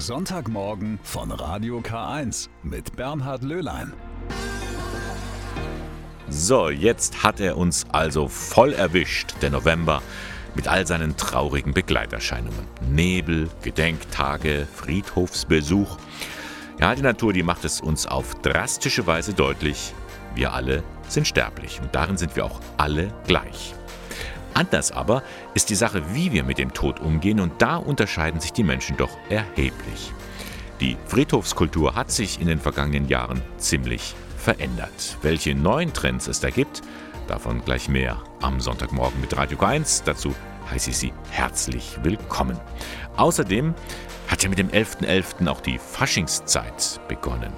Sonntagmorgen von Radio K1 mit Bernhard Löhlein. So, jetzt hat er uns also voll erwischt, der November, mit all seinen traurigen Begleiterscheinungen. Nebel, Gedenktage, Friedhofsbesuch. Ja, die Natur, die macht es uns auf drastische Weise deutlich. Wir alle sind sterblich und darin sind wir auch alle gleich. Anders aber ist die Sache, wie wir mit dem Tod umgehen und da unterscheiden sich die Menschen doch erheblich. Die Friedhofskultur hat sich in den vergangenen Jahren ziemlich verändert. Welche neuen Trends es da gibt, davon gleich mehr am Sonntagmorgen mit Radio 1. Dazu heiße ich Sie herzlich willkommen. Außerdem hat ja mit dem 11.11. .11. auch die Faschingszeit begonnen.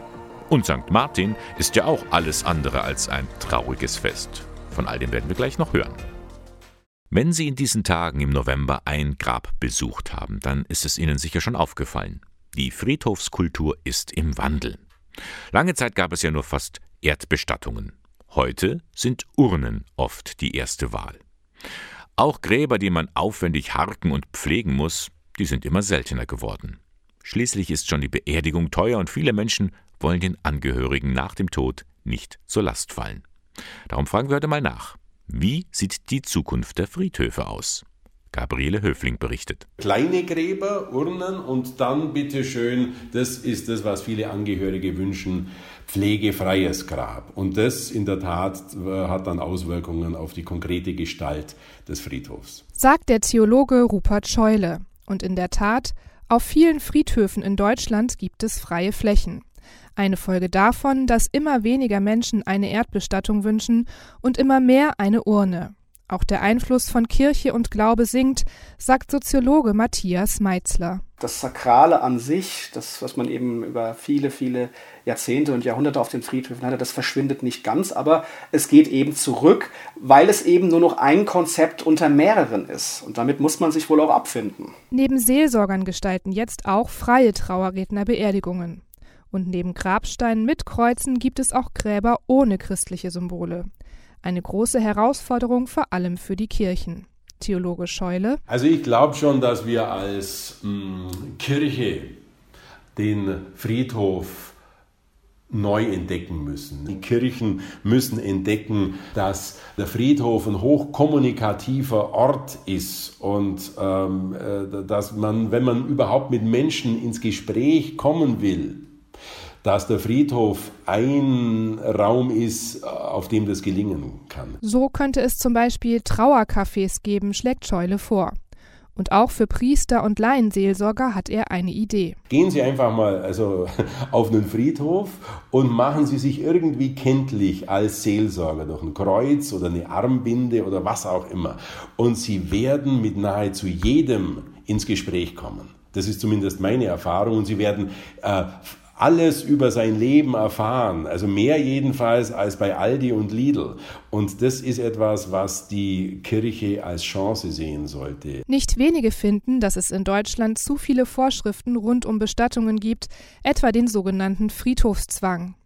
Und St. Martin ist ja auch alles andere als ein trauriges Fest. Von all dem werden wir gleich noch hören. Wenn Sie in diesen Tagen im November ein Grab besucht haben, dann ist es Ihnen sicher schon aufgefallen. Die Friedhofskultur ist im Wandel. Lange Zeit gab es ja nur fast Erdbestattungen. Heute sind Urnen oft die erste Wahl. Auch Gräber, die man aufwendig harken und pflegen muss, die sind immer seltener geworden. Schließlich ist schon die Beerdigung teuer und viele Menschen wollen den Angehörigen nach dem Tod nicht zur Last fallen. Darum fragen wir heute mal nach. Wie sieht die Zukunft der Friedhöfe aus? Gabriele Höfling berichtet. Kleine Gräber, Urnen und dann bitteschön, das ist das, was viele Angehörige wünschen, pflegefreies Grab. Und das in der Tat äh, hat dann Auswirkungen auf die konkrete Gestalt des Friedhofs. Sagt der Theologe Rupert Scheule. Und in der Tat, auf vielen Friedhöfen in Deutschland gibt es freie Flächen. Eine Folge davon, dass immer weniger Menschen eine Erdbestattung wünschen und immer mehr eine Urne. Auch der Einfluss von Kirche und Glaube sinkt, sagt Soziologe Matthias Meitzler. Das Sakrale an sich, das, was man eben über viele, viele Jahrzehnte und Jahrhunderte auf den Friedhöfen hatte, das verschwindet nicht ganz, aber es geht eben zurück, weil es eben nur noch ein Konzept unter mehreren ist. Und damit muss man sich wohl auch abfinden. Neben Seelsorgern gestalten jetzt auch freie Trauerredner Beerdigungen. Und neben Grabsteinen mit Kreuzen gibt es auch Gräber ohne christliche Symbole. Eine große Herausforderung vor allem für die Kirchen. Theologe Scheule. Also ich glaube schon, dass wir als mh, hm, Kirche den Friedhof neu entdecken müssen. Die Kirchen müssen entdecken, dass der Friedhof ein hochkommunikativer Ort ist und ähm, äh, dass man, wenn man überhaupt mit Menschen ins Gespräch kommen will, dass der Friedhof ein Raum ist, auf dem das gelingen kann. So könnte es zum Beispiel Trauercafés geben, schlägt Scheule vor. Und auch für Priester und Laienseelsorger hat er eine Idee. Gehen Sie einfach mal also, auf einen Friedhof und machen Sie sich irgendwie kenntlich als Seelsorger durch ein Kreuz oder eine Armbinde oder was auch immer. Und Sie werden mit nahezu jedem ins Gespräch kommen. Das ist zumindest meine Erfahrung. Und Sie werden äh, alles über sein Leben erfahren, also mehr jedenfalls als bei Aldi und Lidl. Und das ist etwas, was die Kirche als Chance sehen sollte. Nicht wenige finden, dass es in Deutschland zu viele Vorschriften rund um Bestattungen gibt, etwa den sogenannten Friedhofszwang.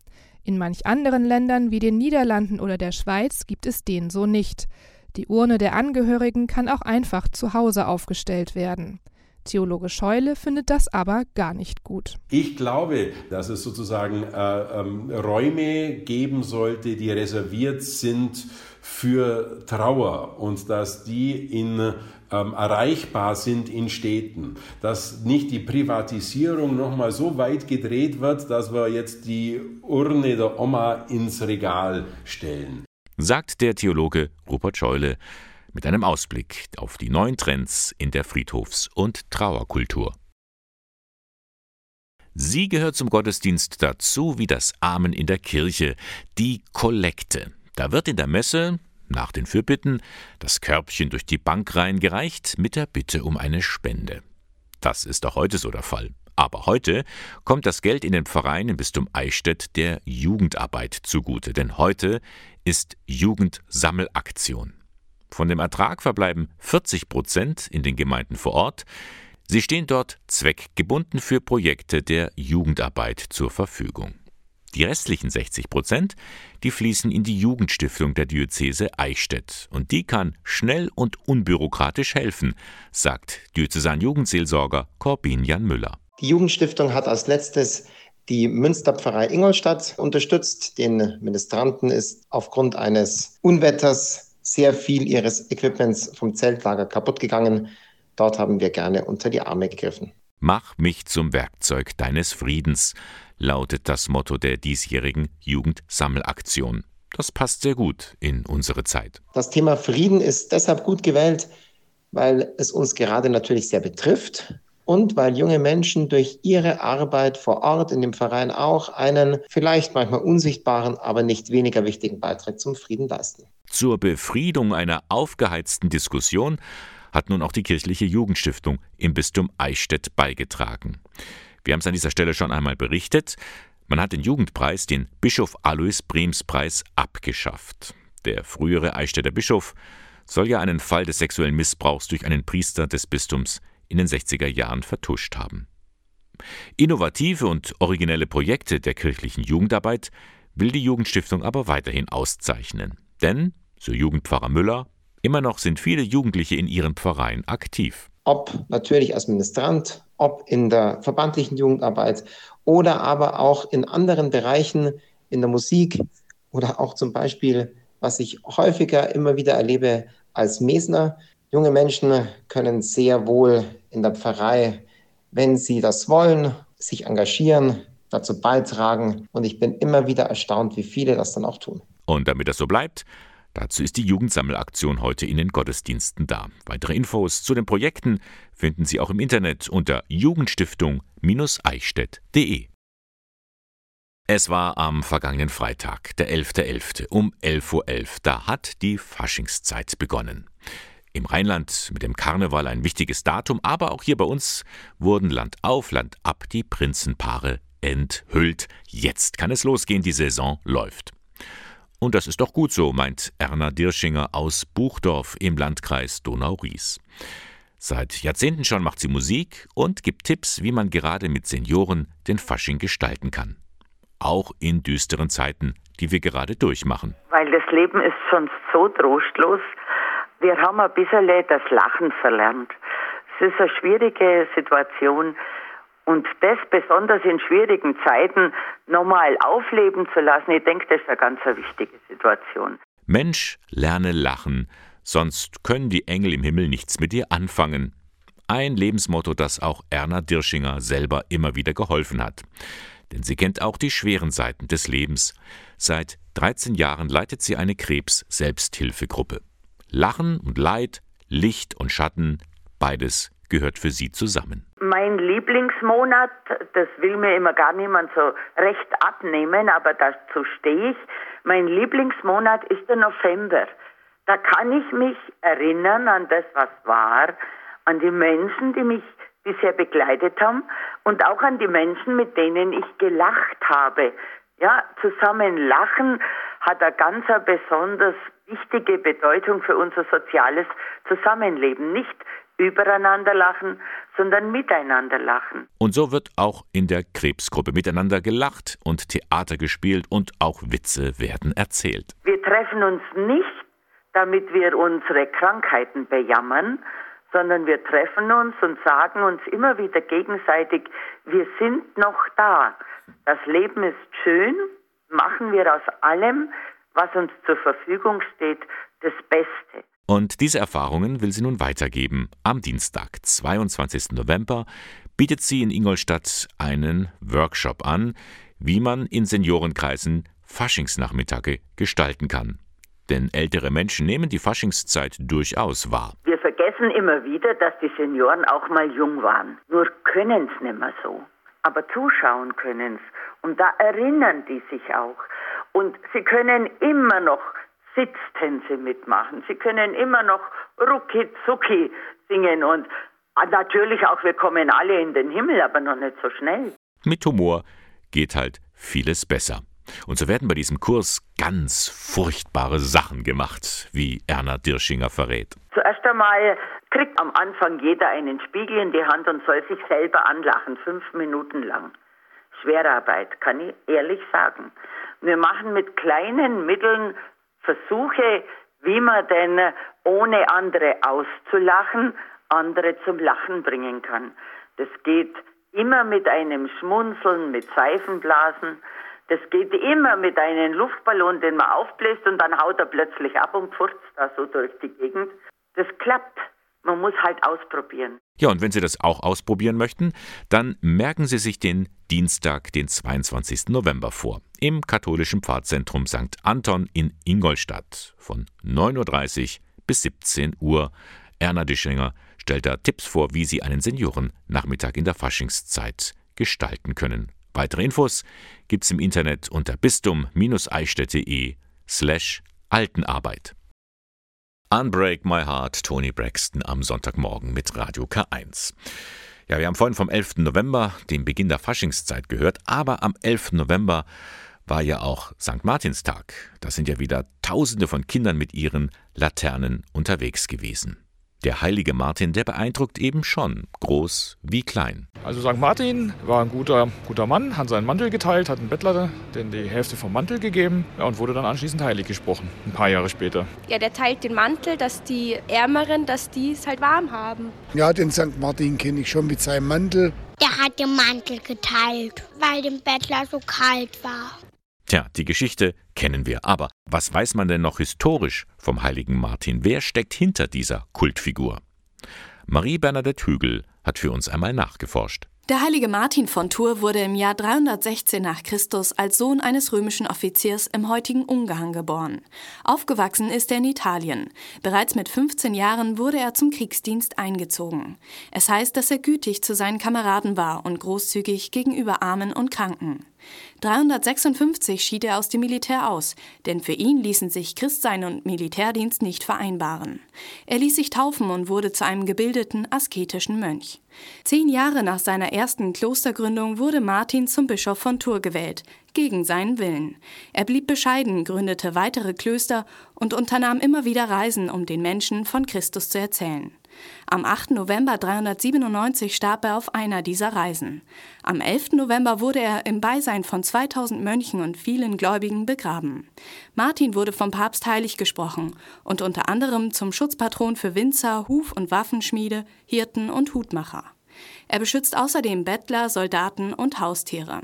In manch anderen Ländern wie den Niederlanden oder der Schweiz gibt es den so nicht. Die Urne der Angehörigen kann auch einfach zu Hause aufgestellt werden. Theologe Scheule findet das aber gar nicht gut. Ich glaube, dass es sozusagen äh, ähm, Räume geben sollte, die reserviert sind für Trauer und dass die in ähm, erreichbar sind in Städten, dass nicht die Privatisierung nochmal so weit gedreht wird, dass wir jetzt die Urne der Oma ins Regal stellen. Sagt der Theologe Rupert Scheule mit einem Ausblick auf die neuen Trends in der Friedhofs- und Trauerkultur. Sie gehört zum Gottesdienst dazu wie das Amen in der Kirche, die Kollekte. Da wird in der Messe, nach den Fürbitten, das Körbchen durch die Bank reingereicht mit der Bitte um eine Spende. Das ist auch heute so der Fall. Aber heute kommt das Geld in den Verein im Bistum Eichstätt der Jugendarbeit zugute, denn heute ist Jugendsammelaktion. Von dem Ertrag verbleiben 40 Prozent in den Gemeinden vor Ort. Sie stehen dort zweckgebunden für Projekte der Jugendarbeit zur Verfügung. Die restlichen 60 Prozent, die fließen in die Jugendstiftung der Diözese Eichstätt. Und die kann schnell und unbürokratisch helfen, sagt Diözesan-Jugendseelsorger Corbin Jan Müller. Die Jugendstiftung hat als letztes die Münsterpfarrei Ingolstadt unterstützt. Den Ministranten ist aufgrund eines Unwetters sehr viel ihres Equipments vom Zeltlager kaputt gegangen. Dort haben wir gerne unter die Arme gegriffen. Mach mich zum Werkzeug deines Friedens, lautet das Motto der diesjährigen Jugendsammelaktion. Das passt sehr gut in unsere Zeit. Das Thema Frieden ist deshalb gut gewählt, weil es uns gerade natürlich sehr betrifft und weil junge Menschen durch ihre Arbeit vor Ort in dem Verein auch einen vielleicht manchmal unsichtbaren, aber nicht weniger wichtigen Beitrag zum Frieden leisten. Zur Befriedung einer aufgeheizten Diskussion hat nun auch die kirchliche Jugendstiftung im Bistum Eichstätt beigetragen. Wir haben es an dieser Stelle schon einmal berichtet. Man hat den Jugendpreis, den Bischof Alois Brems Preis, abgeschafft. Der frühere Eichstätter Bischof soll ja einen Fall des sexuellen Missbrauchs durch einen Priester des Bistums in den 60er Jahren vertuscht haben. Innovative und originelle Projekte der kirchlichen Jugendarbeit will die Jugendstiftung aber weiterhin auszeichnen. Denn, so Jugendpfarrer Müller, immer noch sind viele Jugendliche in ihren Pfarreien aktiv. Ob natürlich als Ministrant, ob in der verbandlichen Jugendarbeit oder aber auch in anderen Bereichen in der Musik oder auch zum Beispiel, was ich häufiger immer wieder erlebe als Mesner, Junge Menschen können sehr wohl in der Pfarrei, wenn sie das wollen, sich engagieren, dazu beitragen. Und ich bin immer wieder erstaunt, wie viele das dann auch tun. Und damit das so bleibt, dazu ist die Jugendsammelaktion heute in den Gottesdiensten da. Weitere Infos zu den Projekten finden Sie auch im Internet unter jugendstiftung-eichstätt.de. Es war am vergangenen Freitag, der 11.11. .11. um 11.11 Uhr. Da hat die Faschingszeit begonnen. Im Rheinland mit dem Karneval ein wichtiges Datum, aber auch hier bei uns wurden Land auf, Land ab die Prinzenpaare enthüllt. Jetzt kann es losgehen, die Saison läuft. Und das ist doch gut so, meint Erna Dirschinger aus Buchdorf im Landkreis Donau-Ries. Seit Jahrzehnten schon macht sie Musik und gibt Tipps, wie man gerade mit Senioren den Fasching gestalten kann. Auch in düsteren Zeiten, die wir gerade durchmachen. Weil das Leben ist sonst so trostlos, wir haben ein bisschen das Lachen verlernt. Es ist eine schwierige Situation. Und das besonders in schwierigen Zeiten nochmal aufleben zu lassen, ich denke, das ist eine ganz wichtige Situation. Mensch, lerne lachen, sonst können die Engel im Himmel nichts mit dir anfangen. Ein Lebensmotto, das auch Erna Dirschinger selber immer wieder geholfen hat. Denn sie kennt auch die schweren Seiten des Lebens. Seit 13 Jahren leitet sie eine Krebs-Selbsthilfegruppe. Lachen und Leid, Licht und Schatten, beides gehört für sie zusammen. Mein Lieblingsmonat, das will mir immer gar niemand so recht abnehmen, aber dazu stehe ich. Mein Lieblingsmonat ist der November. Da kann ich mich erinnern an das, was war, an die Menschen, die mich bisher begleitet haben und auch an die Menschen, mit denen ich gelacht habe. Ja, zusammen lachen hat eine ganz besonders wichtige Bedeutung für unser soziales Zusammenleben. Nicht übereinander lachen, sondern miteinander lachen. Und so wird auch in der Krebsgruppe miteinander gelacht und Theater gespielt und auch Witze werden erzählt. Wir treffen uns nicht, damit wir unsere Krankheiten bejammern, sondern wir treffen uns und sagen uns immer wieder gegenseitig, wir sind noch da. Das Leben ist schön, machen wir aus allem, was uns zur Verfügung steht, das Beste. Und diese Erfahrungen will sie nun weitergeben. Am Dienstag, 22. November, bietet sie in Ingolstadt einen Workshop an, wie man in Seniorenkreisen Faschingsnachmittage gestalten kann. Denn ältere Menschen nehmen die Faschingszeit durchaus wahr. Wir vergessen immer wieder, dass die Senioren auch mal jung waren. Nur können es nicht mehr so. Aber zuschauen können es. Und da erinnern die sich auch. Und sie können immer noch Sitztänze mitmachen. Sie können immer noch Rucki Zucki singen und natürlich auch wir kommen alle in den Himmel, aber noch nicht so schnell. Mit Humor geht halt vieles besser. Und so werden bei diesem Kurs ganz furchtbare Sachen gemacht, wie Erna Dirschinger verrät. Zuerst einmal kriegt am Anfang jeder einen Spiegel in die Hand und soll sich selber anlachen, fünf Minuten lang. Schwerarbeit, kann ich ehrlich sagen. Wir machen mit kleinen Mitteln Versuche, wie man denn ohne andere auszulachen, andere zum Lachen bringen kann. Das geht immer mit einem Schmunzeln, mit Seifenblasen. Das geht immer mit einem Luftballon, den man aufbläst und dann haut er plötzlich ab und furzt da so durch die Gegend. Das klappt. Man muss halt ausprobieren. Ja, und wenn Sie das auch ausprobieren möchten, dann merken Sie sich den Dienstag, den 22. November vor, im katholischen Pfarrzentrum St. Anton in Ingolstadt von 9.30 Uhr bis 17 Uhr. Erna Dischinger stellt da Tipps vor, wie Sie einen Seniorennachmittag in der Faschingszeit gestalten können. Weitere Infos gibt's im Internet unter bistum-eichstätt.de slash Altenarbeit. Unbreak My Heart, Tony Braxton am Sonntagmorgen mit Radio K1. Ja, wir haben vorhin vom 11. November, dem Beginn der Faschingszeit, gehört, aber am 11. November war ja auch St. Martinstag. Da sind ja wieder Tausende von Kindern mit ihren Laternen unterwegs gewesen. Der heilige Martin, der beeindruckt eben schon, groß wie klein. Also St. Martin war ein guter, guter Mann, hat seinen Mantel geteilt, hat einen Bettler den die Hälfte vom Mantel gegeben ja, und wurde dann anschließend heilig gesprochen, ein paar Jahre später. Ja, der teilt den Mantel, dass die Ärmeren, dass die es halt warm haben. Ja, den St. Martin kenne ich schon mit seinem Mantel. Der hat den Mantel geteilt, weil dem Bettler so kalt war. Tja, die Geschichte kennen wir. Aber was weiß man denn noch historisch vom heiligen Martin? Wer steckt hinter dieser Kultfigur? Marie Bernadette Hügel hat für uns einmal nachgeforscht. Der heilige Martin von Tours wurde im Jahr 316 nach Christus als Sohn eines römischen Offiziers im heutigen Ungarn geboren. Aufgewachsen ist er in Italien. Bereits mit 15 Jahren wurde er zum Kriegsdienst eingezogen. Es heißt, dass er gütig zu seinen Kameraden war und großzügig gegenüber Armen und Kranken. 356 schied er aus dem Militär aus, denn für ihn ließen sich Christsein und Militärdienst nicht vereinbaren. Er ließ sich taufen und wurde zu einem gebildeten, asketischen Mönch. Zehn Jahre nach seiner ersten Klostergründung wurde Martin zum Bischof von Tours gewählt, gegen seinen Willen. Er blieb bescheiden, gründete weitere Klöster und unternahm immer wieder Reisen, um den Menschen von Christus zu erzählen. Am 8. November 397 starb er auf einer dieser Reisen. Am 11. November wurde er im Beisein von 2000 Mönchen und vielen Gläubigen begraben. Martin wurde vom Papst heilig gesprochen und unter anderem zum Schutzpatron für Winzer, Huf- und Waffenschmiede, Hirten und Hutmacher. Er beschützt außerdem Bettler, Soldaten und Haustiere.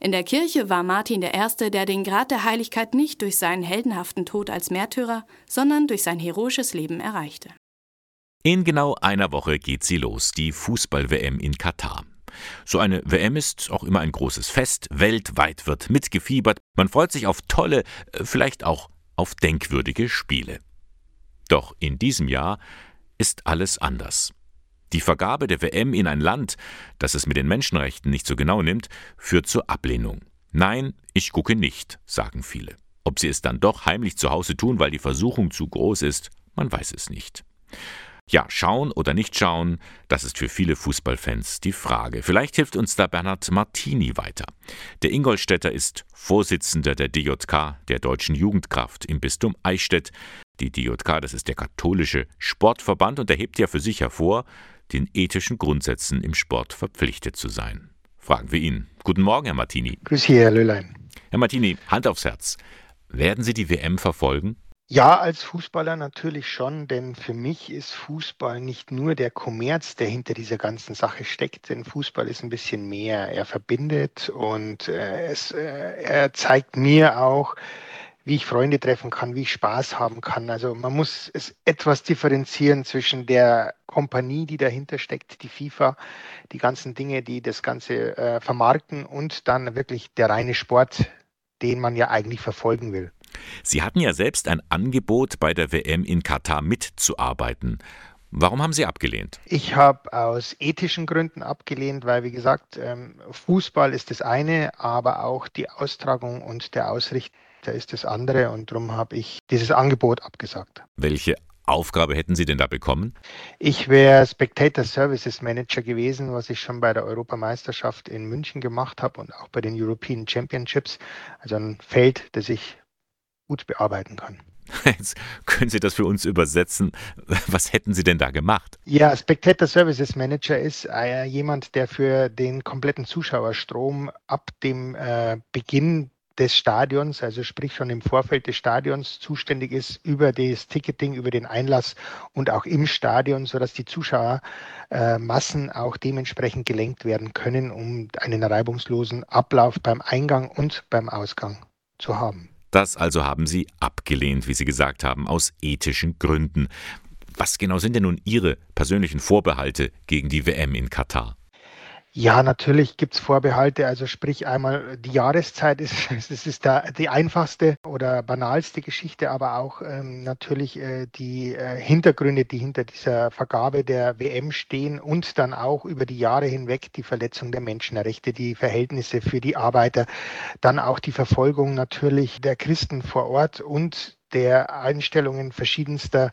In der Kirche war Martin der Erste, der den Grad der Heiligkeit nicht durch seinen heldenhaften Tod als Märtyrer, sondern durch sein heroisches Leben erreichte. In genau einer Woche geht sie los, die Fußball-WM in Katar. So eine WM ist auch immer ein großes Fest, weltweit wird mitgefiebert, man freut sich auf tolle, äh, vielleicht auch auf denkwürdige Spiele. Doch in diesem Jahr ist alles anders. Die Vergabe der WM in ein Land, das es mit den Menschenrechten nicht so genau nimmt, führt zur Ablehnung. Nein, ich gucke nicht, sagen viele. Ob sie es dann doch heimlich zu Hause tun, weil die Versuchung zu groß ist, man weiß es nicht. Ja, schauen oder nicht schauen, das ist für viele Fußballfans die Frage. Vielleicht hilft uns da Bernhard Martini weiter. Der Ingolstädter ist Vorsitzender der DJK, der Deutschen Jugendkraft im Bistum Eichstätt. Die DJK, das ist der katholische Sportverband und er hebt ja für sich hervor, den ethischen Grundsätzen im Sport verpflichtet zu sein. Fragen wir ihn. Guten Morgen, Herr Martini. Grüß Sie, Herr Löhlein. Herr Martini, Hand aufs Herz. Werden Sie die WM verfolgen? Ja, als Fußballer natürlich schon, denn für mich ist Fußball nicht nur der Kommerz, der hinter dieser ganzen Sache steckt, denn Fußball ist ein bisschen mehr. Er verbindet und äh, es, äh, er zeigt mir auch, wie ich Freunde treffen kann, wie ich Spaß haben kann. Also man muss es etwas differenzieren zwischen der Kompanie, die dahinter steckt, die FIFA, die ganzen Dinge, die das Ganze äh, vermarkten und dann wirklich der reine Sport, den man ja eigentlich verfolgen will. Sie hatten ja selbst ein Angebot, bei der WM in Katar mitzuarbeiten. Warum haben Sie abgelehnt? Ich habe aus ethischen Gründen abgelehnt, weil, wie gesagt, ähm, Fußball ist das eine, aber auch die Austragung und der Ausrichter ist das andere. Und darum habe ich dieses Angebot abgesagt. Welche Aufgabe hätten Sie denn da bekommen? Ich wäre Spectator Services Manager gewesen, was ich schon bei der Europameisterschaft in München gemacht habe und auch bei den European Championships. Also ein Feld, das ich gut bearbeiten kann. Jetzt können Sie das für uns übersetzen. Was hätten Sie denn da gemacht? Ja, Spectator Services Manager ist äh, jemand, der für den kompletten Zuschauerstrom ab dem äh, Beginn des Stadions, also sprich schon im Vorfeld des Stadions zuständig ist über das Ticketing, über den Einlass und auch im Stadion, sodass die Zuschauermassen auch dementsprechend gelenkt werden können, um einen reibungslosen Ablauf beim Eingang und beim Ausgang zu haben. Das also haben Sie abgelehnt, wie Sie gesagt haben, aus ethischen Gründen. Was genau sind denn nun Ihre persönlichen Vorbehalte gegen die WM in Katar? Ja, natürlich gibt es Vorbehalte. Also sprich einmal die Jahreszeit ist, es ist da die einfachste oder banalste Geschichte, aber auch ähm, natürlich äh, die äh, Hintergründe, die hinter dieser Vergabe der WM stehen und dann auch über die Jahre hinweg die Verletzung der Menschenrechte, die Verhältnisse für die Arbeiter, dann auch die Verfolgung natürlich der Christen vor Ort und der Einstellungen verschiedenster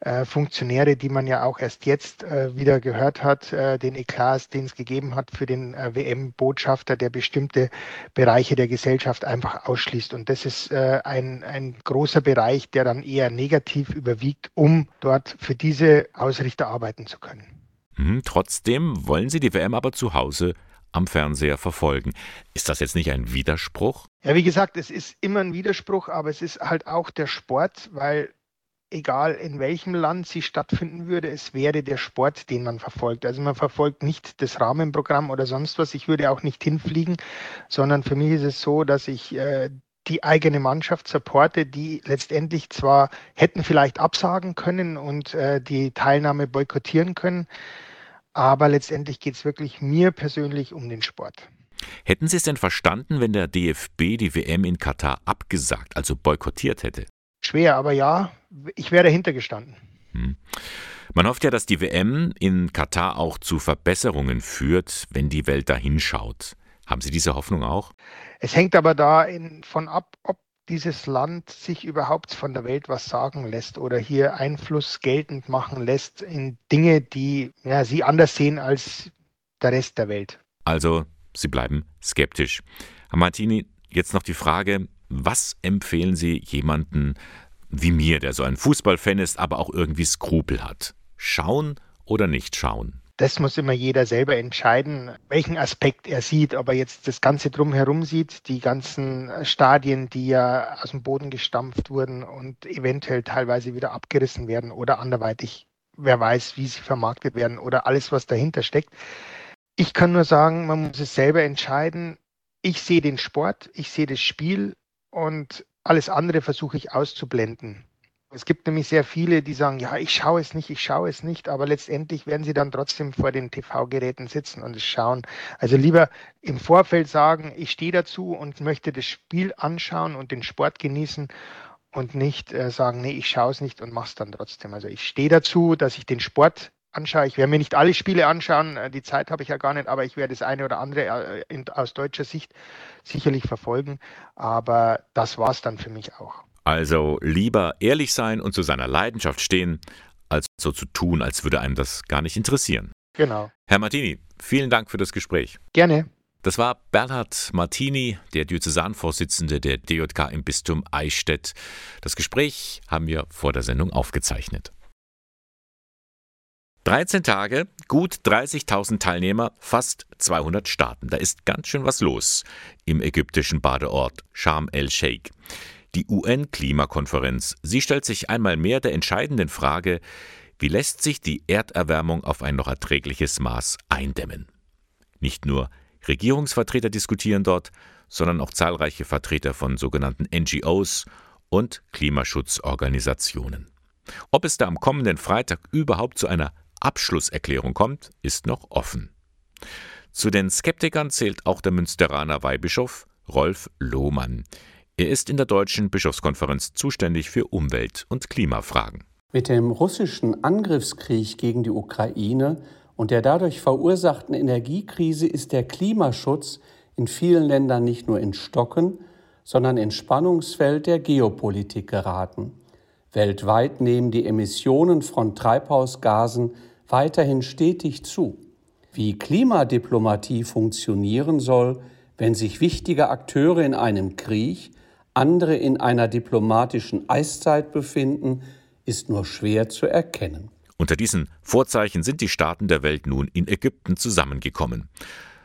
äh, Funktionäre, die man ja auch erst jetzt äh, wieder gehört hat, äh, den Eklat, den es gegeben hat für den WM-Botschafter, der bestimmte Bereiche der Gesellschaft einfach ausschließt. Und das ist ein, ein großer Bereich, der dann eher negativ überwiegt, um dort für diese Ausrichter arbeiten zu können. Mhm, trotzdem wollen Sie die WM aber zu Hause am Fernseher verfolgen. Ist das jetzt nicht ein Widerspruch? Ja, wie gesagt, es ist immer ein Widerspruch, aber es ist halt auch der Sport, weil egal in welchem Land sie stattfinden würde, es wäre der Sport, den man verfolgt. Also man verfolgt nicht das Rahmenprogramm oder sonst was. Ich würde auch nicht hinfliegen, sondern für mich ist es so, dass ich äh, die eigene Mannschaft supporte, die letztendlich zwar hätten vielleicht absagen können und äh, die Teilnahme boykottieren können, aber letztendlich geht es wirklich mir persönlich um den Sport. Hätten Sie es denn verstanden, wenn der DFB die WM in Katar abgesagt, also boykottiert hätte? Schwer, aber ja, ich wäre dahinter gestanden. Hm. Man hofft ja, dass die WM in Katar auch zu Verbesserungen führt, wenn die Welt dahinschaut. Haben Sie diese Hoffnung auch? Es hängt aber da von ab, ob dieses Land sich überhaupt von der Welt was sagen lässt oder hier Einfluss geltend machen lässt in Dinge, die ja, sie anders sehen als der Rest der Welt. Also, Sie bleiben skeptisch. Herr Martini, jetzt noch die Frage, was empfehlen Sie jemanden wie mir, der so ein Fußballfan ist, aber auch irgendwie Skrupel hat? Schauen oder nicht schauen? Das muss immer jeder selber entscheiden, welchen Aspekt er sieht, ob er jetzt das Ganze drumherum sieht, die ganzen Stadien, die ja aus dem Boden gestampft wurden und eventuell teilweise wieder abgerissen werden oder anderweitig, wer weiß, wie sie vermarktet werden oder alles, was dahinter steckt. Ich kann nur sagen, man muss es selber entscheiden. Ich sehe den Sport, ich sehe das Spiel und alles andere versuche ich auszublenden. Es gibt nämlich sehr viele, die sagen, ja, ich schaue es nicht, ich schaue es nicht, aber letztendlich werden sie dann trotzdem vor den TV-Geräten sitzen und es schauen. Also lieber im Vorfeld sagen, ich stehe dazu und möchte das Spiel anschauen und den Sport genießen und nicht äh, sagen, nee, ich schaue es nicht und mache es dann trotzdem. Also ich stehe dazu, dass ich den Sport anschaue. Ich werde mir nicht alle Spiele anschauen, äh, die Zeit habe ich ja gar nicht, aber ich werde das eine oder andere äh, aus deutscher Sicht sicherlich verfolgen. Aber das war es dann für mich auch. Also lieber ehrlich sein und zu seiner Leidenschaft stehen, als so zu tun, als würde einem das gar nicht interessieren. Genau. Herr Martini, vielen Dank für das Gespräch. Gerne. Das war Bernhard Martini, der Diözesanvorsitzende der DJK im Bistum Eichstätt. Das Gespräch haben wir vor der Sendung aufgezeichnet. 13 Tage, gut 30.000 Teilnehmer, fast 200 Staaten. Da ist ganz schön was los im ägyptischen Badeort Sharm el-Sheikh. Die UN-Klimakonferenz. Sie stellt sich einmal mehr der entscheidenden Frage, wie lässt sich die Erderwärmung auf ein noch erträgliches Maß eindämmen? Nicht nur Regierungsvertreter diskutieren dort, sondern auch zahlreiche Vertreter von sogenannten NGOs und Klimaschutzorganisationen. Ob es da am kommenden Freitag überhaupt zu einer Abschlusserklärung kommt, ist noch offen. Zu den Skeptikern zählt auch der Münsteraner Weihbischof Rolf Lohmann. Er ist in der Deutschen Bischofskonferenz zuständig für Umwelt- und Klimafragen. Mit dem russischen Angriffskrieg gegen die Ukraine und der dadurch verursachten Energiekrise ist der Klimaschutz in vielen Ländern nicht nur in Stocken, sondern ins Spannungsfeld der Geopolitik geraten. Weltweit nehmen die Emissionen von Treibhausgasen weiterhin stetig zu. Wie Klimadiplomatie funktionieren soll, wenn sich wichtige Akteure in einem Krieg andere in einer diplomatischen Eiszeit befinden, ist nur schwer zu erkennen. Unter diesen Vorzeichen sind die Staaten der Welt nun in Ägypten zusammengekommen.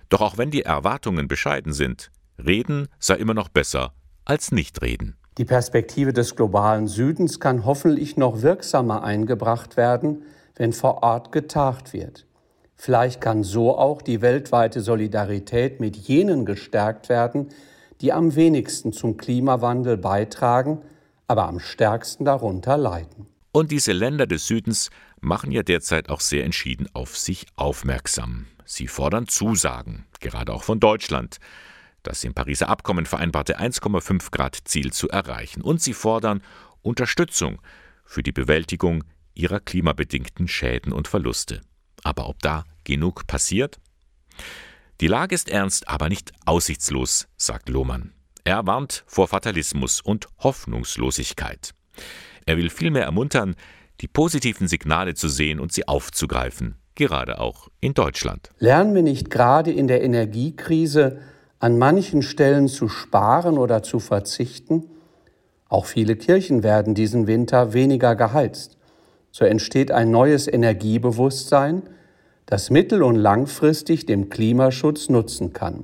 Doch auch wenn die Erwartungen bescheiden sind, reden sei immer noch besser als Nichtreden. Die Perspektive des globalen Südens kann hoffentlich noch wirksamer eingebracht werden, wenn vor Ort getagt wird. Vielleicht kann so auch die weltweite Solidarität mit jenen gestärkt werden, die am wenigsten zum Klimawandel beitragen, aber am stärksten darunter leiden. Und diese Länder des Südens machen ja derzeit auch sehr entschieden auf sich aufmerksam. Sie fordern Zusagen, gerade auch von Deutschland, das im Pariser Abkommen vereinbarte 1,5 Grad Ziel zu erreichen. Und sie fordern Unterstützung für die Bewältigung ihrer klimabedingten Schäden und Verluste. Aber ob da genug passiert? Die Lage ist ernst, aber nicht aussichtslos, sagt Lohmann. Er warnt vor Fatalismus und Hoffnungslosigkeit. Er will vielmehr ermuntern, die positiven Signale zu sehen und sie aufzugreifen, gerade auch in Deutschland. Lernen wir nicht gerade in der Energiekrise an manchen Stellen zu sparen oder zu verzichten? Auch viele Kirchen werden diesen Winter weniger geheizt. So entsteht ein neues Energiebewusstsein, das mittel- und langfristig dem Klimaschutz nutzen kann.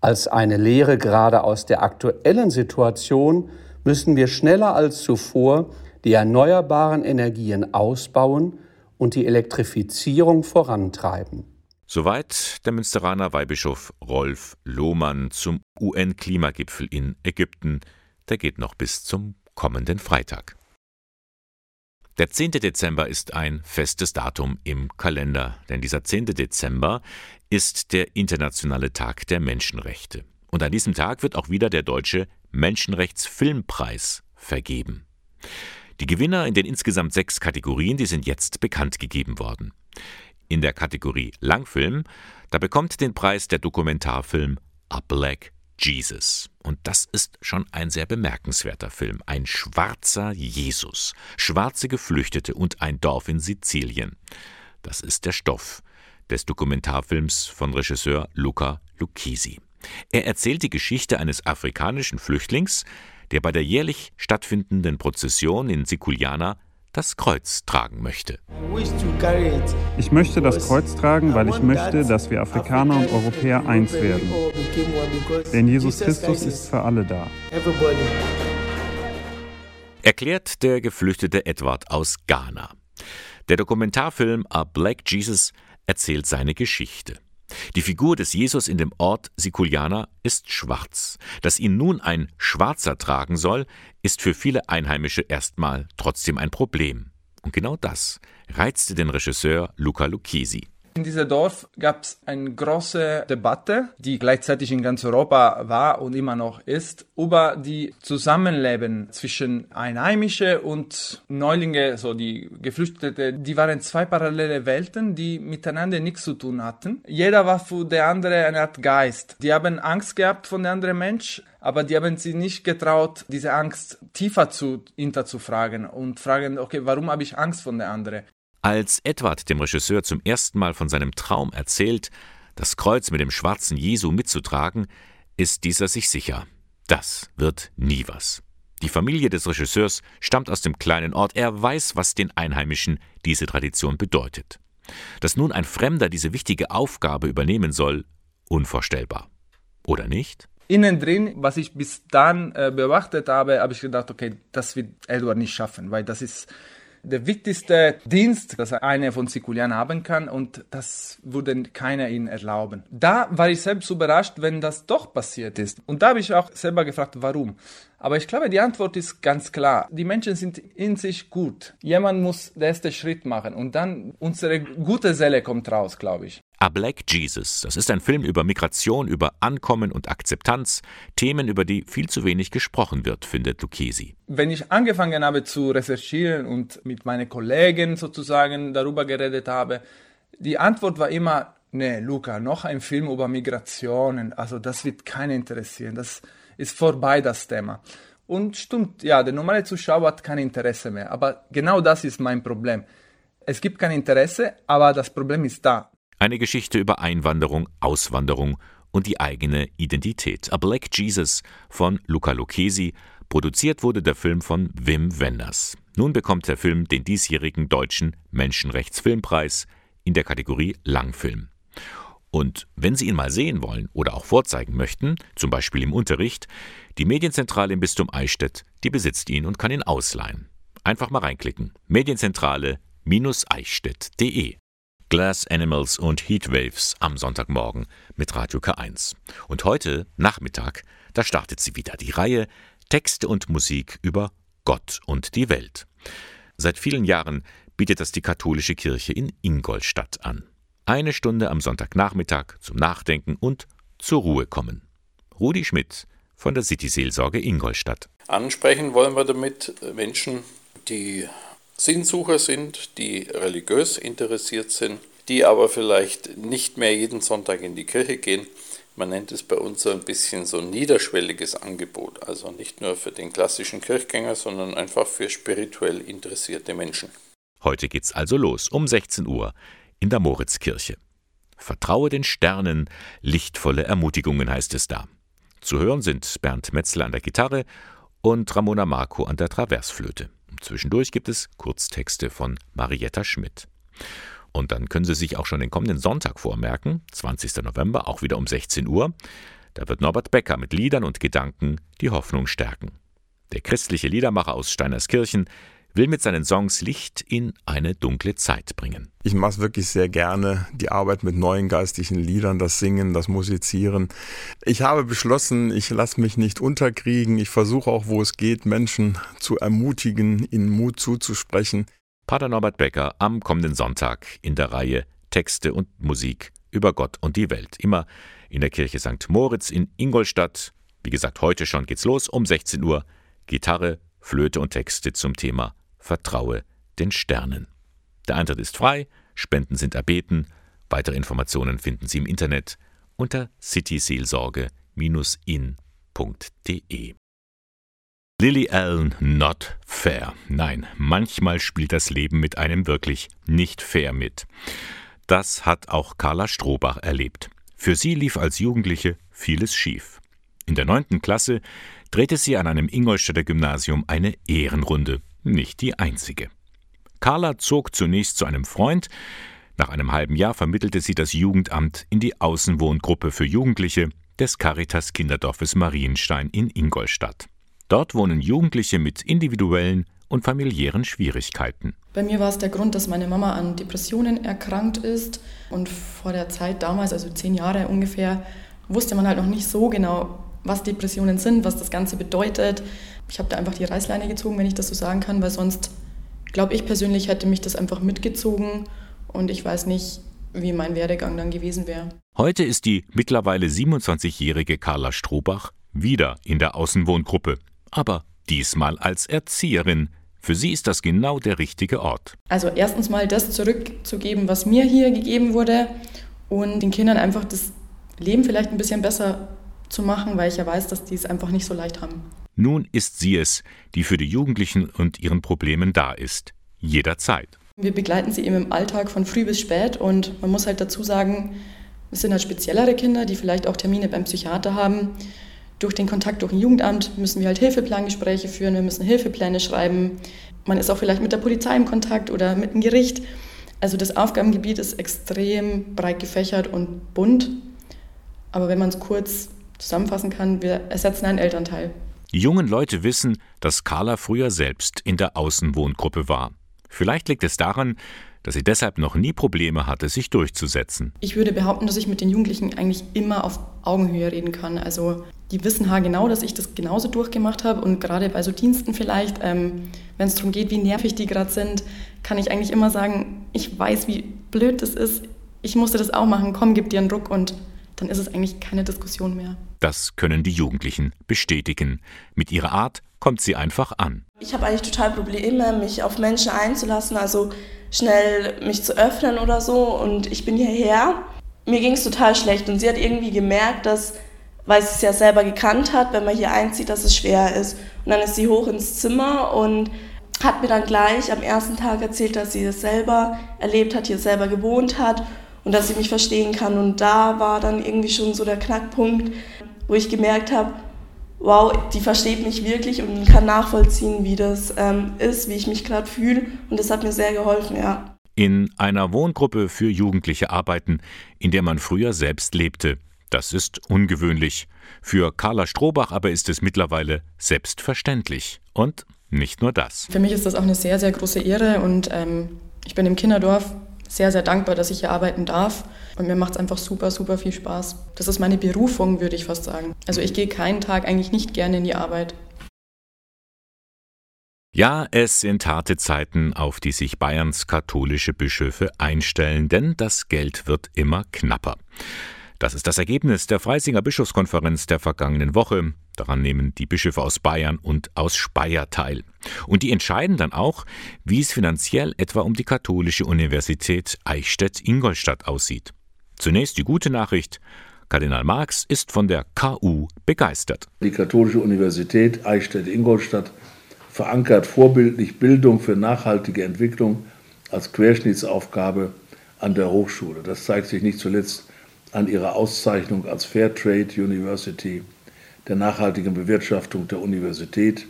Als eine Lehre gerade aus der aktuellen Situation müssen wir schneller als zuvor die erneuerbaren Energien ausbauen und die Elektrifizierung vorantreiben. Soweit der Münsteraner Weihbischof Rolf Lohmann zum UN-Klimagipfel in Ägypten. Der geht noch bis zum kommenden Freitag. Der 10. Dezember ist ein festes Datum im Kalender, denn dieser 10. Dezember ist der Internationale Tag der Menschenrechte. Und an diesem Tag wird auch wieder der Deutsche Menschenrechtsfilmpreis vergeben. Die Gewinner in den insgesamt sechs Kategorien, die sind jetzt bekannt gegeben worden. In der Kategorie Langfilm, da bekommt den Preis der Dokumentarfilm A Black Jesus. Und das ist schon ein sehr bemerkenswerter Film. Ein schwarzer Jesus, schwarze Geflüchtete und ein Dorf in Sizilien. Das ist der Stoff des Dokumentarfilms von Regisseur Luca Lucchesi. Er erzählt die Geschichte eines afrikanischen Flüchtlings, der bei der jährlich stattfindenden Prozession in Sikuliana das Kreuz tragen möchte. Ich möchte das Kreuz tragen, weil ich möchte, dass wir Afrikaner und Europäer eins werden. Denn Jesus Christus ist für alle da. Erklärt der geflüchtete Edward aus Ghana. Der Dokumentarfilm A Black Jesus erzählt seine Geschichte. Die Figur des Jesus in dem Ort Sikuliana ist schwarz. Dass ihn nun ein Schwarzer tragen soll, ist für viele Einheimische erstmal trotzdem ein Problem. Und genau das reizte den Regisseur Luca Lucchesi. In diesem Dorf gab es eine große Debatte, die gleichzeitig in ganz Europa war und immer noch ist, über die Zusammenleben zwischen Einheimische und Neulinge, so die Geflüchtete. Die waren zwei parallele Welten, die miteinander nichts zu tun hatten. Jeder war für der andere eine Art Geist. Die haben Angst gehabt von der anderen Mensch, aber die haben sich nicht getraut, diese Angst tiefer zu hinterzufragen und fragen, okay, warum habe ich Angst von der anderen? Als Edward dem Regisseur zum ersten Mal von seinem Traum erzählt, das Kreuz mit dem schwarzen Jesu mitzutragen, ist dieser sich sicher. Das wird nie was. Die Familie des Regisseurs stammt aus dem kleinen Ort. Er weiß, was den Einheimischen diese Tradition bedeutet. Dass nun ein Fremder diese wichtige Aufgabe übernehmen soll, unvorstellbar. Oder nicht? Innen drin, was ich bis dann äh, beobachtet habe, habe ich gedacht, okay, das wird Edward nicht schaffen, weil das ist der wichtigste Dienst, das einer von Sikulian haben kann und das würde keiner ihnen erlauben. Da war ich selbst überrascht, wenn das doch passiert ist. Und da habe ich auch selber gefragt, warum. Aber ich glaube, die Antwort ist ganz klar. Die Menschen sind in sich gut. Jemand muss den ersten Schritt machen und dann unsere gute Seele kommt raus, glaube ich. A Black Jesus, das ist ein Film über Migration, über Ankommen und Akzeptanz, Themen, über die viel zu wenig gesprochen wird, findet Lucchesi. Wenn ich angefangen habe zu recherchieren und mit meinen Kollegen sozusagen darüber geredet habe, die Antwort war immer, nee, Luca, noch ein Film über Migrationen, also das wird keinen interessieren, das ist vorbei, das Thema. Und stimmt, ja, der normale Zuschauer hat kein Interesse mehr, aber genau das ist mein Problem. Es gibt kein Interesse, aber das Problem ist da. Eine Geschichte über Einwanderung, Auswanderung und die eigene Identität. A Black Jesus von Luca Lucchesi. Produziert wurde der Film von Wim Wenders. Nun bekommt der Film den diesjährigen deutschen Menschenrechtsfilmpreis in der Kategorie Langfilm. Und wenn Sie ihn mal sehen wollen oder auch vorzeigen möchten, zum Beispiel im Unterricht, die Medienzentrale im Bistum Eichstätt, die besitzt ihn und kann ihn ausleihen. Einfach mal reinklicken. Medienzentrale-eichstätt.de Glass Animals und Heatwaves am Sonntagmorgen mit Radio K1. Und heute Nachmittag, da startet sie wieder die Reihe Texte und Musik über Gott und die Welt. Seit vielen Jahren bietet das die katholische Kirche in Ingolstadt an. Eine Stunde am Sonntagnachmittag zum Nachdenken und zur Ruhe kommen. Rudi Schmidt von der City-Seelsorge Ingolstadt. Ansprechen wollen wir damit Menschen, die Sinnsucher sind, die religiös interessiert sind, die aber vielleicht nicht mehr jeden Sonntag in die Kirche gehen. Man nennt es bei uns so ein bisschen so ein niederschwelliges Angebot, also nicht nur für den klassischen Kirchgänger, sondern einfach für spirituell interessierte Menschen. Heute geht's also los um 16 Uhr in der Moritzkirche. Vertraue den Sternen, lichtvolle Ermutigungen heißt es da. Zu hören sind Bernd Metzler an der Gitarre und Ramona Marco an der Traversflöte. Zwischendurch gibt es Kurztexte von Marietta Schmidt. Und dann können Sie sich auch schon den kommenden Sonntag vormerken, 20. November, auch wieder um 16 Uhr. Da wird Norbert Becker mit Liedern und Gedanken die Hoffnung stärken. Der christliche Liedermacher aus Steinerskirchen will mit seinen Songs Licht in eine dunkle Zeit bringen. Ich mache es wirklich sehr gerne, die Arbeit mit neuen geistlichen Liedern, das Singen, das Musizieren. Ich habe beschlossen, ich lasse mich nicht unterkriegen. Ich versuche auch, wo es geht, Menschen zu ermutigen, ihnen Mut zuzusprechen. Pater Norbert Becker am kommenden Sonntag in der Reihe Texte und Musik über Gott und die Welt. Immer in der Kirche St. Moritz in Ingolstadt. Wie gesagt, heute schon geht's los um 16 Uhr. Gitarre, Flöte und Texte zum Thema Vertraue den Sternen. Der Eintritt ist frei, Spenden sind erbeten. Weitere Informationen finden Sie im Internet unter cityseelsorge-in.de. Lily Allen, not fair. Nein, manchmal spielt das Leben mit einem wirklich nicht fair mit. Das hat auch Carla Strohbach erlebt. Für sie lief als Jugendliche vieles schief. In der neunten Klasse drehte sie an einem Ingolstädter Gymnasium eine Ehrenrunde nicht die einzige. Carla zog zunächst zu einem Freund, nach einem halben Jahr vermittelte sie das Jugendamt in die Außenwohngruppe für Jugendliche des Caritas Kinderdorfes Marienstein in Ingolstadt. Dort wohnen Jugendliche mit individuellen und familiären Schwierigkeiten. Bei mir war es der Grund, dass meine Mama an Depressionen erkrankt ist. Und vor der Zeit damals, also zehn Jahre ungefähr, wusste man halt noch nicht so genau, was Depressionen sind, was das Ganze bedeutet ich habe da einfach die Reißleine gezogen, wenn ich das so sagen kann, weil sonst, glaube ich persönlich, hätte mich das einfach mitgezogen und ich weiß nicht, wie mein Werdegang dann gewesen wäre. Heute ist die mittlerweile 27-jährige Carla Strohbach wieder in der Außenwohngruppe, aber diesmal als Erzieherin. Für sie ist das genau der richtige Ort. Also erstens mal das zurückzugeben, was mir hier gegeben wurde und den Kindern einfach das Leben vielleicht ein bisschen besser zu machen, weil ich ja weiß, dass die es einfach nicht so leicht haben. Nun ist sie es, die für die Jugendlichen und ihren Problemen da ist. Jederzeit. Wir begleiten sie eben im Alltag von früh bis spät und man muss halt dazu sagen, es sind halt speziellere Kinder, die vielleicht auch Termine beim Psychiater haben. Durch den Kontakt durch ein Jugendamt müssen wir halt Hilfeplangespräche führen, wir müssen Hilfepläne schreiben. Man ist auch vielleicht mit der Polizei im Kontakt oder mit dem Gericht. Also das Aufgabengebiet ist extrem breit gefächert und bunt. Aber wenn man es kurz zusammenfassen kann, wir ersetzen einen Elternteil. Die jungen Leute wissen, dass Carla früher selbst in der Außenwohngruppe war. Vielleicht liegt es daran, dass sie deshalb noch nie Probleme hatte, sich durchzusetzen. Ich würde behaupten, dass ich mit den Jugendlichen eigentlich immer auf Augenhöhe reden kann. Also die wissen haargenau, dass ich das genauso durchgemacht habe und gerade bei so Diensten vielleicht, ähm, wenn es darum geht, wie nervig die gerade sind, kann ich eigentlich immer sagen, ich weiß, wie blöd das ist. Ich musste das auch machen. Komm, gib dir einen Ruck und dann ist es eigentlich keine Diskussion mehr. Das können die Jugendlichen bestätigen. Mit ihrer Art kommt sie einfach an. Ich habe eigentlich total Probleme, mich auf Menschen einzulassen, also schnell mich zu öffnen oder so. Und ich bin hierher. Mir ging es total schlecht und sie hat irgendwie gemerkt, dass, weil sie es ja selber gekannt hat, wenn man hier einzieht, dass es schwer ist. Und dann ist sie hoch ins Zimmer und hat mir dann gleich am ersten Tag erzählt, dass sie das selber erlebt hat, hier selber gewohnt hat und dass sie mich verstehen kann. Und da war dann irgendwie schon so der Knackpunkt, wo ich gemerkt habe, wow, die versteht mich wirklich und kann nachvollziehen, wie das ähm, ist, wie ich mich gerade fühle. Und das hat mir sehr geholfen, ja. in einer Wohngruppe für Jugendliche arbeiten, in der man früher selbst lebte. Das ist ungewöhnlich. Für Carla Strohbach aber ist es mittlerweile selbstverständlich. Und nicht nur das. Für mich ist das auch eine sehr, sehr große Ehre und ähm, ich bin im Kinderdorf sehr, sehr dankbar, dass ich hier arbeiten darf. Und mir macht es einfach super, super viel Spaß. Das ist meine Berufung, würde ich fast sagen. Also ich gehe keinen Tag eigentlich nicht gerne in die Arbeit. Ja, es sind harte Zeiten, auf die sich Bayerns katholische Bischöfe einstellen, denn das Geld wird immer knapper. Das ist das Ergebnis der Freisinger Bischofskonferenz der vergangenen Woche. Daran nehmen die Bischöfe aus Bayern und aus Speyer teil. Und die entscheiden dann auch, wie es finanziell etwa um die katholische Universität Eichstätt-Ingolstadt aussieht. Zunächst die gute Nachricht. Kardinal Marx ist von der KU begeistert. Die katholische Universität Eichstätt-Ingolstadt verankert vorbildlich Bildung für nachhaltige Entwicklung als Querschnittsaufgabe an der Hochschule. Das zeigt sich nicht zuletzt an ihrer Auszeichnung als Fairtrade University, der nachhaltigen Bewirtschaftung der Universität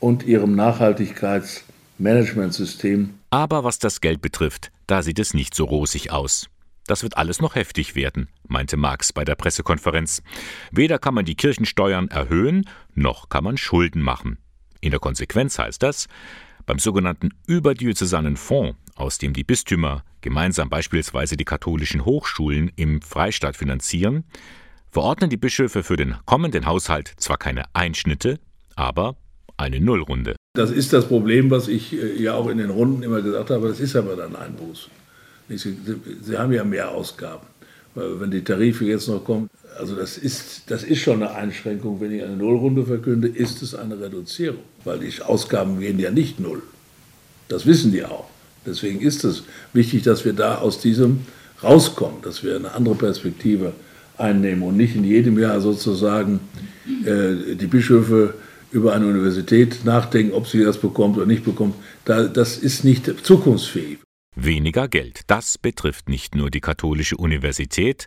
und ihrem Nachhaltigkeitsmanagementsystem. Aber was das Geld betrifft, da sieht es nicht so rosig aus. Das wird alles noch heftig werden, meinte Marx bei der Pressekonferenz. Weder kann man die Kirchensteuern erhöhen, noch kann man Schulden machen. In der Konsequenz heißt das, beim sogenannten überdiözesanen Fonds, aus dem die Bistümer gemeinsam beispielsweise die katholischen Hochschulen im Freistaat finanzieren, verordnen die Bischöfe für den kommenden Haushalt zwar keine Einschnitte, aber eine Nullrunde. Das ist das Problem, was ich äh, ja auch in den Runden immer gesagt habe, das ist aber dann ein Buß. Sie, haben ja mehr Ausgaben. Wenn die Tarife jetzt noch kommen, also das ist, das ist schon eine Einschränkung. Wenn ich eine Nullrunde verkünde, ist es eine Reduzierung, weil die Ausgaben gehen ja nicht null. Das wissen die auch. Deswegen ist es wichtig, dass wir da aus diesem rauskommen, dass wir eine andere Perspektive einnehmen und nicht in jedem Jahr sozusagen äh, die Bischöfe über eine Universität nachdenken, ob sie das bekommt oder nicht bekommt. Da, das ist nicht zukunftsfähig. Weniger Geld, das betrifft nicht nur die katholische Universität.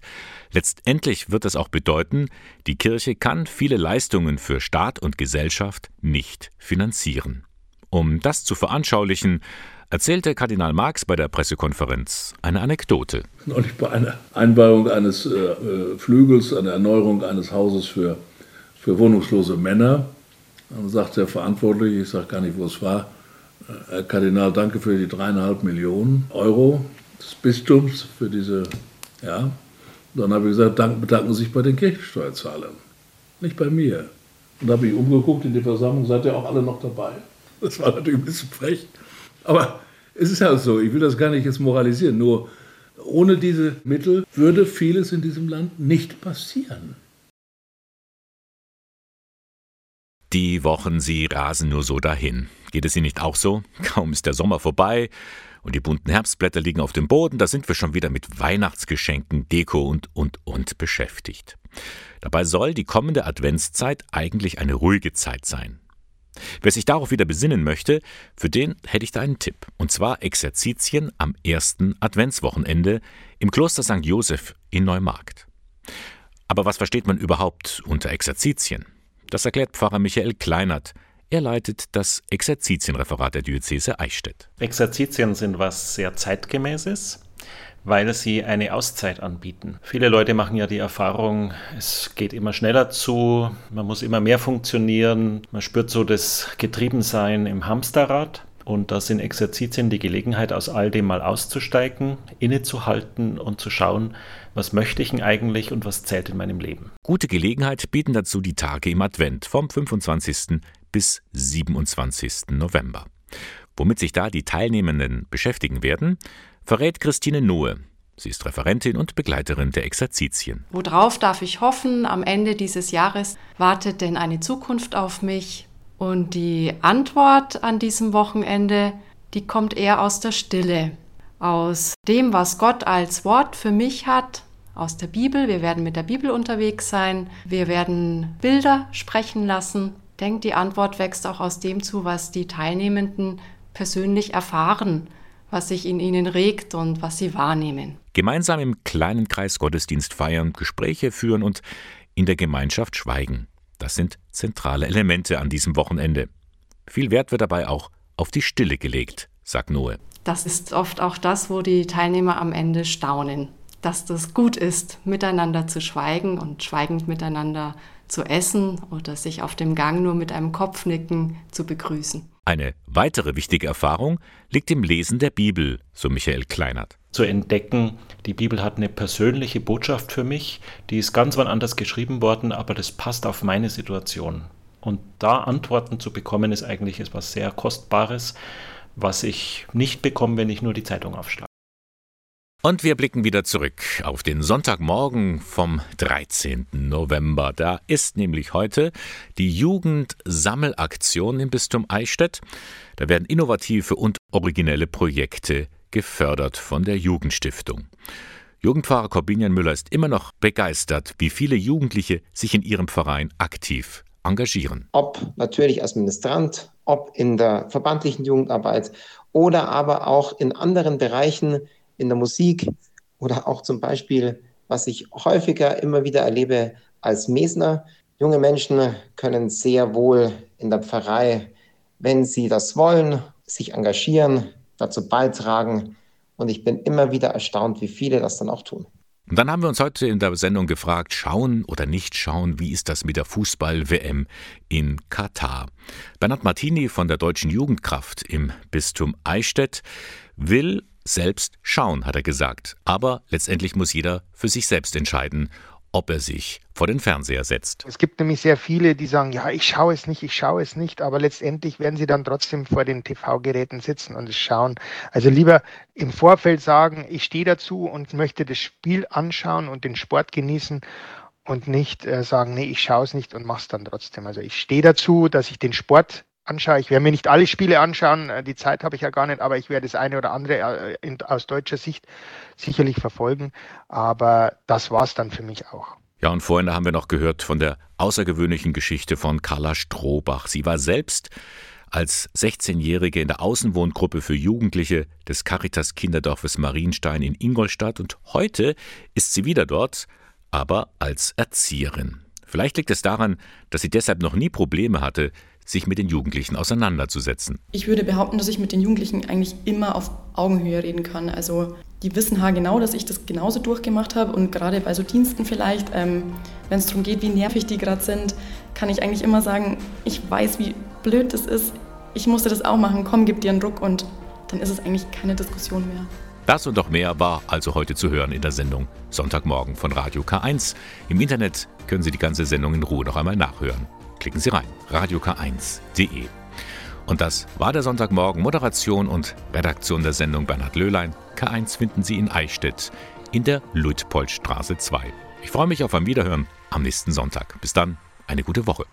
Letztendlich wird es auch bedeuten, die Kirche kann viele Leistungen für Staat und Gesellschaft nicht finanzieren. Um das zu veranschaulichen, erzählte Kardinal Marx bei der Pressekonferenz eine Anekdote. Neulich bei einer Einbauung eines äh, äh, Flügels, einer Erneuerung eines Hauses für, für wohnungslose Männer, dann sagt der Verantwortliche, ich sage gar nicht, wo es war, Herr Kardinal, danke für die dreieinhalb Millionen Euro des Bistums für diese, ja. Dann habe ich gesagt, dank, bedanken Sie sich bei den Kirchensteuerzahlern, nicht bei mir. Und da habe ich umgeguckt in die Versammlung, seid ihr auch alle noch dabei? Das war natürlich ein bisschen frech. Aber es ist ja so, ich will das gar nicht jetzt moralisieren, nur ohne diese Mittel würde vieles in diesem Land nicht passieren. Die Wochen, sie rasen nur so dahin. Geht es Ihnen nicht auch so? Kaum ist der Sommer vorbei und die bunten Herbstblätter liegen auf dem Boden, da sind wir schon wieder mit Weihnachtsgeschenken, Deko und, und, und beschäftigt. Dabei soll die kommende Adventszeit eigentlich eine ruhige Zeit sein. Wer sich darauf wieder besinnen möchte, für den hätte ich da einen Tipp. Und zwar Exerzitien am ersten Adventswochenende im Kloster St. Joseph in Neumarkt. Aber was versteht man überhaupt unter Exerzitien? Das erklärt Pfarrer Michael Kleinert. Er leitet das Exerzitienreferat der Diözese Eichstätt. Exerzitien sind was sehr zeitgemäßes, weil sie eine Auszeit anbieten. Viele Leute machen ja die Erfahrung, es geht immer schneller zu, man muss immer mehr funktionieren, man spürt so das Getriebensein im Hamsterrad. Und da sind Exerzitien die Gelegenheit, aus all dem mal auszusteigen, innezuhalten und zu schauen, was möchte ich denn eigentlich und was zählt in meinem Leben. Gute Gelegenheit bieten dazu die Tage im Advent vom 25. bis 27. November. Womit sich da die Teilnehmenden beschäftigen werden, verrät Christine Nohe. Sie ist Referentin und Begleiterin der Exerzitien. Worauf darf ich hoffen? Am Ende dieses Jahres wartet denn eine Zukunft auf mich? Und die Antwort an diesem Wochenende, die kommt eher aus der Stille, aus dem, was Gott als Wort für mich hat, aus der Bibel. Wir werden mit der Bibel unterwegs sein. Wir werden Bilder sprechen lassen. Ich denke, die Antwort wächst auch aus dem zu, was die Teilnehmenden persönlich erfahren, was sich in ihnen regt und was sie wahrnehmen. Gemeinsam im kleinen Kreis Gottesdienst feiern, Gespräche führen und in der Gemeinschaft schweigen. Das sind zentrale Elemente an diesem Wochenende. Viel Wert wird dabei auch auf die Stille gelegt, sagt Noe. Das ist oft auch das, wo die Teilnehmer am Ende staunen, dass das gut ist, miteinander zu schweigen und schweigend miteinander zu essen oder sich auf dem Gang nur mit einem Kopfnicken zu begrüßen. Eine weitere wichtige Erfahrung liegt im Lesen der Bibel, so Michael Kleinert. Zu entdecken, die Bibel hat eine persönliche Botschaft für mich, die ist ganz wann anders geschrieben worden, aber das passt auf meine Situation. Und da Antworten zu bekommen, ist eigentlich etwas sehr Kostbares, was ich nicht bekomme, wenn ich nur die Zeitung aufschlage. Und wir blicken wieder zurück auf den Sonntagmorgen vom 13. November. Da ist nämlich heute die Jugendsammelaktion im Bistum Eichstätt. Da werden innovative und originelle Projekte gefördert von der Jugendstiftung. Jugendpfarrer Corbinian Müller ist immer noch begeistert, wie viele Jugendliche sich in ihrem Verein aktiv engagieren. Ob natürlich als Ministrant, ob in der verbandlichen Jugendarbeit oder aber auch in anderen Bereichen in der Musik oder auch zum Beispiel, was ich häufiger immer wieder erlebe als Mesner. Junge Menschen können sehr wohl in der Pfarrei, wenn sie das wollen, sich engagieren, dazu beitragen. Und ich bin immer wieder erstaunt, wie viele das dann auch tun. Und dann haben wir uns heute in der Sendung gefragt, schauen oder nicht schauen, wie ist das mit der Fußball-WM in Katar? Bernhard Martini von der Deutschen Jugendkraft im Bistum Eichstätt will selbst schauen, hat er gesagt. Aber letztendlich muss jeder für sich selbst entscheiden, ob er sich vor den Fernseher setzt. Es gibt nämlich sehr viele, die sagen, ja, ich schaue es nicht, ich schaue es nicht, aber letztendlich werden sie dann trotzdem vor den TV-Geräten sitzen und es schauen. Also lieber im Vorfeld sagen, ich stehe dazu und möchte das Spiel anschauen und den Sport genießen und nicht äh, sagen, nee, ich schaue es nicht und mache es dann trotzdem. Also ich stehe dazu, dass ich den Sport anschaue. Ich werde mir nicht alle Spiele anschauen, äh, die Zeit habe ich ja gar nicht, aber ich werde das eine oder andere äh, aus deutscher Sicht sicherlich verfolgen. Aber das war es dann für mich auch. Ja, und vorhin haben wir noch gehört von der außergewöhnlichen Geschichte von Carla Strohbach. Sie war selbst als 16-Jährige in der Außenwohngruppe für Jugendliche des Caritas Kinderdorfes Marienstein in Ingolstadt und heute ist sie wieder dort, aber als Erzieherin. Vielleicht liegt es daran, dass sie deshalb noch nie Probleme hatte, sich mit den Jugendlichen auseinanderzusetzen. Ich würde behaupten, dass ich mit den Jugendlichen eigentlich immer auf Augenhöhe reden kann. Also die wissen haargenau, dass ich das genauso durchgemacht habe und gerade bei so Diensten vielleicht, ähm, wenn es darum geht, wie nervig die gerade sind, kann ich eigentlich immer sagen, ich weiß, wie blöd das ist. Ich musste das auch machen, komm, gib dir einen Ruck und dann ist es eigentlich keine Diskussion mehr. Das und noch mehr war also heute zu hören in der Sendung Sonntagmorgen von Radio K1. Im Internet können Sie die ganze Sendung in Ruhe noch einmal nachhören. Klicken Sie rein, radiok1.de. Und das war der Sonntagmorgen. Moderation und Redaktion der Sendung Bernhard Löhlein. K1 finden Sie in Eichstätt in der Luitpoldstraße 2. Ich freue mich auf ein Wiederhören am nächsten Sonntag. Bis dann, eine gute Woche.